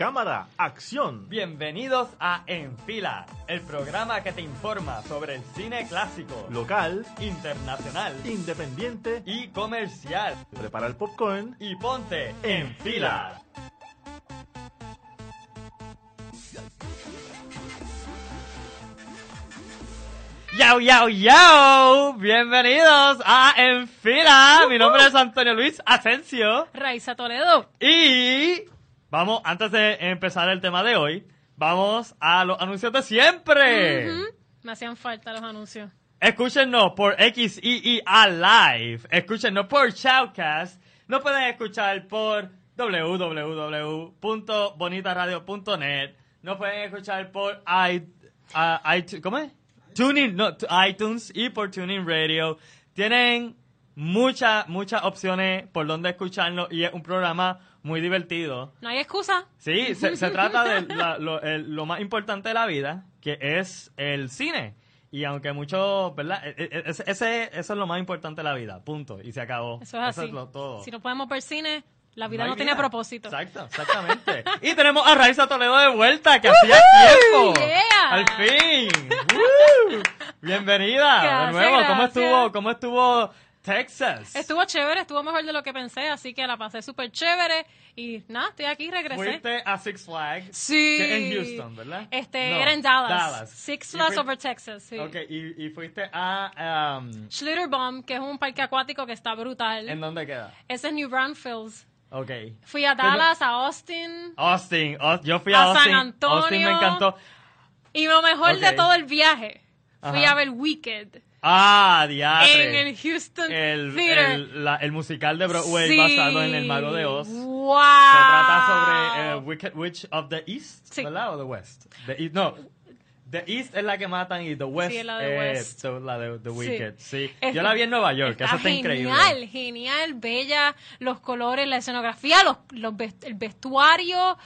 cámara, acción. Bienvenidos a En Fila, el programa que te informa sobre el cine clásico, Local, internacional independiente y comercial. Prepara el popcorn. Y ponte en fila. Yo, yo, yo, bienvenidos a En Fila. Mi nombre es Antonio Luis Asensio. Raiza Toledo. Y vamos, antes de empezar el tema de hoy, vamos a los anuncios de siempre. Me hacían falta los anuncios. Escúchenos por XIIA Live. Escúchenos por Shoutcast. Nos pueden escuchar por www.bonitaradio.net. Nos pueden escuchar por i, ah, iTunes, ¿cómo es? Tuning, no, t- iTunes y por Tuning Radio. Tienen muchas, muchas opciones por donde escucharnos y es un programa muy divertido. No hay excusa. Sí, se, se trata de la- lo, el- lo más importante de la vida, que es el cine. Y aunque mucho, ¿verdad? E- e- Ese, ese- eso es lo más importante de la vida, punto. Y se acabó. Eso es así. lo todo. Si no podemos ver cine, la vida hay no, tiene propósito. Exacto, exactamente. y tenemos a Raiza Toledo de vuelta, que hacía tiempo. yeah. Al fin. Bienvenida Gracias, de nuevo. ¿Cómo gracias. estuvo, cómo estuvo Texas? Estuvo chévere, estuvo mejor de lo que pensé, así que la pasé súper chévere. Y nada, estoy aquí, regresé. Fuiste a Six Flags. Sí. que en Houston, ¿verdad? Este, No, era en Dallas. Dallas. Six Flags over Texas, sí. Ok, y, y fuiste a... um, Schlitterbahn, que es un parque acuático que está brutal. ¿En dónde queda? Es New Braunfels. Ok. Fui a Dallas, a Austin. Austin. Aus- yo fui a, A San Austin. Antonio. Austin me encantó. Y lo mejor de Ok. todo el viaje, fui Ajá. a ver Wicked Ah, diatre. en el Houston el, Theater. el, la- el musical de Broadway Sí. basado en El Mago de Oz. ¡Wow! Se trata sobre eh, Wicked Witch of the East, Sí. ¿verdad? O the West. The East, no. The East es la que matan y The West es la de es West. so- la de The Wicked. Sí. Yo la vi en Nueva York, eso está increíble. Genial, genial, bella, los colores, la escenografía, los, los vest- el vestuario,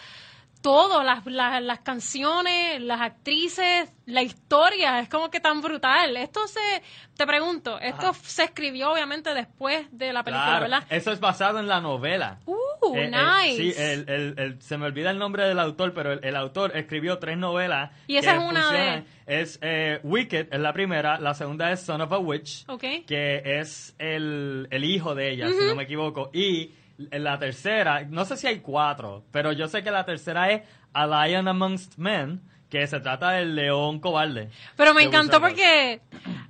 todo, las, las, las canciones, las actrices, la historia, es como que tan brutal. Esto se, te pregunto, esto Ajá. se escribió obviamente después de la película, Claro, ¿verdad? eso es basado en la novela. Uh, Eh, eh, nice. sí, el, el- el- se me olvida el nombre del autor, pero el, autor escribió tres novelas. Y esa que es una de-. Es eh, Wicked, es la primera. La segunda es Son of a Witch, Ok. que es el, el hijo de ella, si no me equivoco. Y la tercera, no sé si hay cuatro, pero yo sé que la tercera es A Lion Amongst Men, que se trata del león cobarde. Pero me encantó porque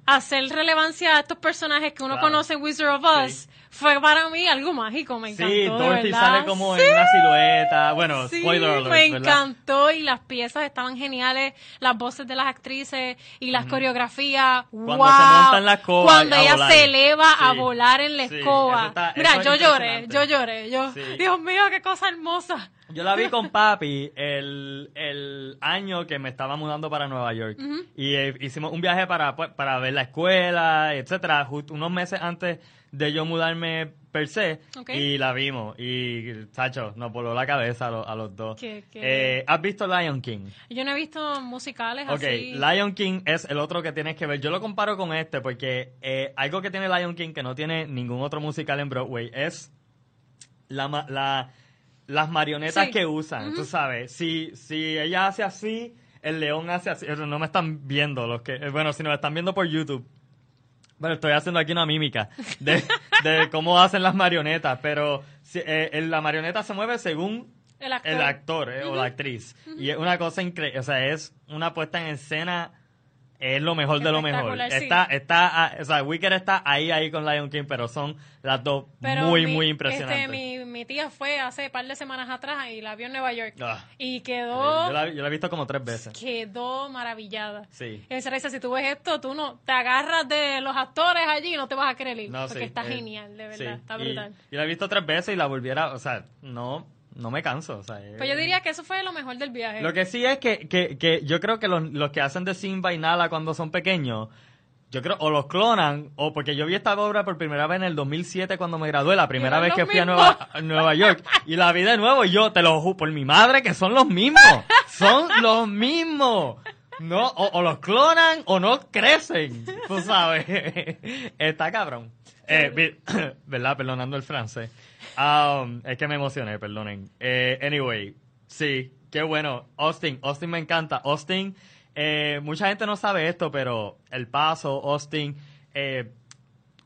hacer relevancia a estos personajes que uno Claro. conoce en Wizard of Oz Sí. Fue para mí algo mágico, me encantó. Sí, Dorothy sale como Sí. en una silueta. Bueno, Sí, spoiler alert, me ¿verdad? encantó y las piezas estaban geniales, las voces de las actrices y las coreografías. Cuando wow. se monta en la escoba Cuando ella volar. se eleva a volar en la escoba. está- Mira, es yo lloré, yo lloré, yo. Dios mío, qué cosa hermosa. Yo la vi con papi el, el año que me estaba mudando para Nueva York. Y eh, hicimos un viaje para, pues, para ver la escuela, etcétera, justo unos meses antes de yo mudarme per se. Y la vimos. Y, Sacho, nos voló la cabeza a, los- a los dos. ¿Qué- qué? Eh, ¿Has visto Lion King? Yo no he visto musicales Ok, así. Lion King es el otro que tienes que ver. Yo lo comparo con este porque eh, algo que tiene Lion King que no tiene ningún otro musical en Broadway es la, la- las marionetas Sí. que usan. Tú sabes, si, si ella hace así, el león hace así. No me están viendo los que. eh, Bueno, si me están viendo por YouTube. Bueno, estoy haciendo aquí una mímica de, de cómo hacen las marionetas, pero si, eh, la marioneta se mueve según El actor. el actor eh, o la actriz. Y es una cosa increíble, o sea, es una puesta en escena, es lo mejor de lo mejor. Sí. Está, está, o sea, Wicked está ahí, ahí con Lion King, pero son las dos Pero muy, mi- muy Este, impresionantes. mi, mi tía fue hace par de semanas atrás y la vio en Nueva York. Ah. y quedó, Yo la, yo la he visto como tres veces. quedó maravillada. Sí. Y dice, si tú ves esto, tú no te agarras de los actores allí y no te vas a querer ir. No, porque sí, está eh, genial, de verdad. sí. Está brutal. Y, la he visto tres veces y la volviera, o sea, no, no me canso. O sea, eh, Pues yo diría que eso fue lo mejor del viaje. Lo que sí es que, que, que yo creo que los, los que hacen de Simba y Nala cuando son pequeños, yo creo, o los clonan, o porque yo vi esta obra por primera vez en el 2007 cuando me gradué, la primera vez que fui a. Nueva, a Nueva York, y la vi de nuevo, y yo te lo juro por mi madre que son los mismos, son los mismos. No, o, o los clonan o no crecen, tú sabes. Está cabrón. Eh, ¿Verdad? Perdonando el francés. Um, es que me emocioné, perdonen. Eh, anyway, sí, qué bueno. Austin, Austin me encanta. Austin, eh, mucha gente no sabe esto, pero El Paso, Austin, eh,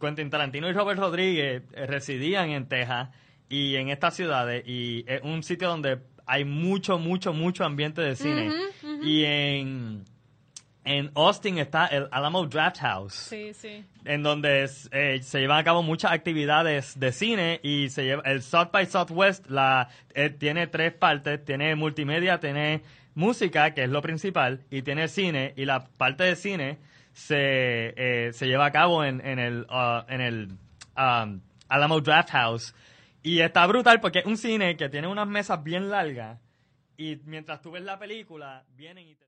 Quentin Tarantino y Robert Rodríguez eh, residían en Texas y en estas ciudades y es un sitio donde hay mucho, mucho, mucho ambiente de cine. Y en, en Austin está el Alamo Draft House Sí, sí. en donde eh, se llevan a cabo muchas actividades de cine y se lleva el South by Southwest la eh, tiene tres partes tiene multimedia tiene música que es lo principal y tiene cine y la parte de cine se eh, se lleva a cabo en, en el ah, en el um, Alamo Draft House y está brutal porque es un cine que tiene unas mesas bien largas y mientras tú ves la película vienen y te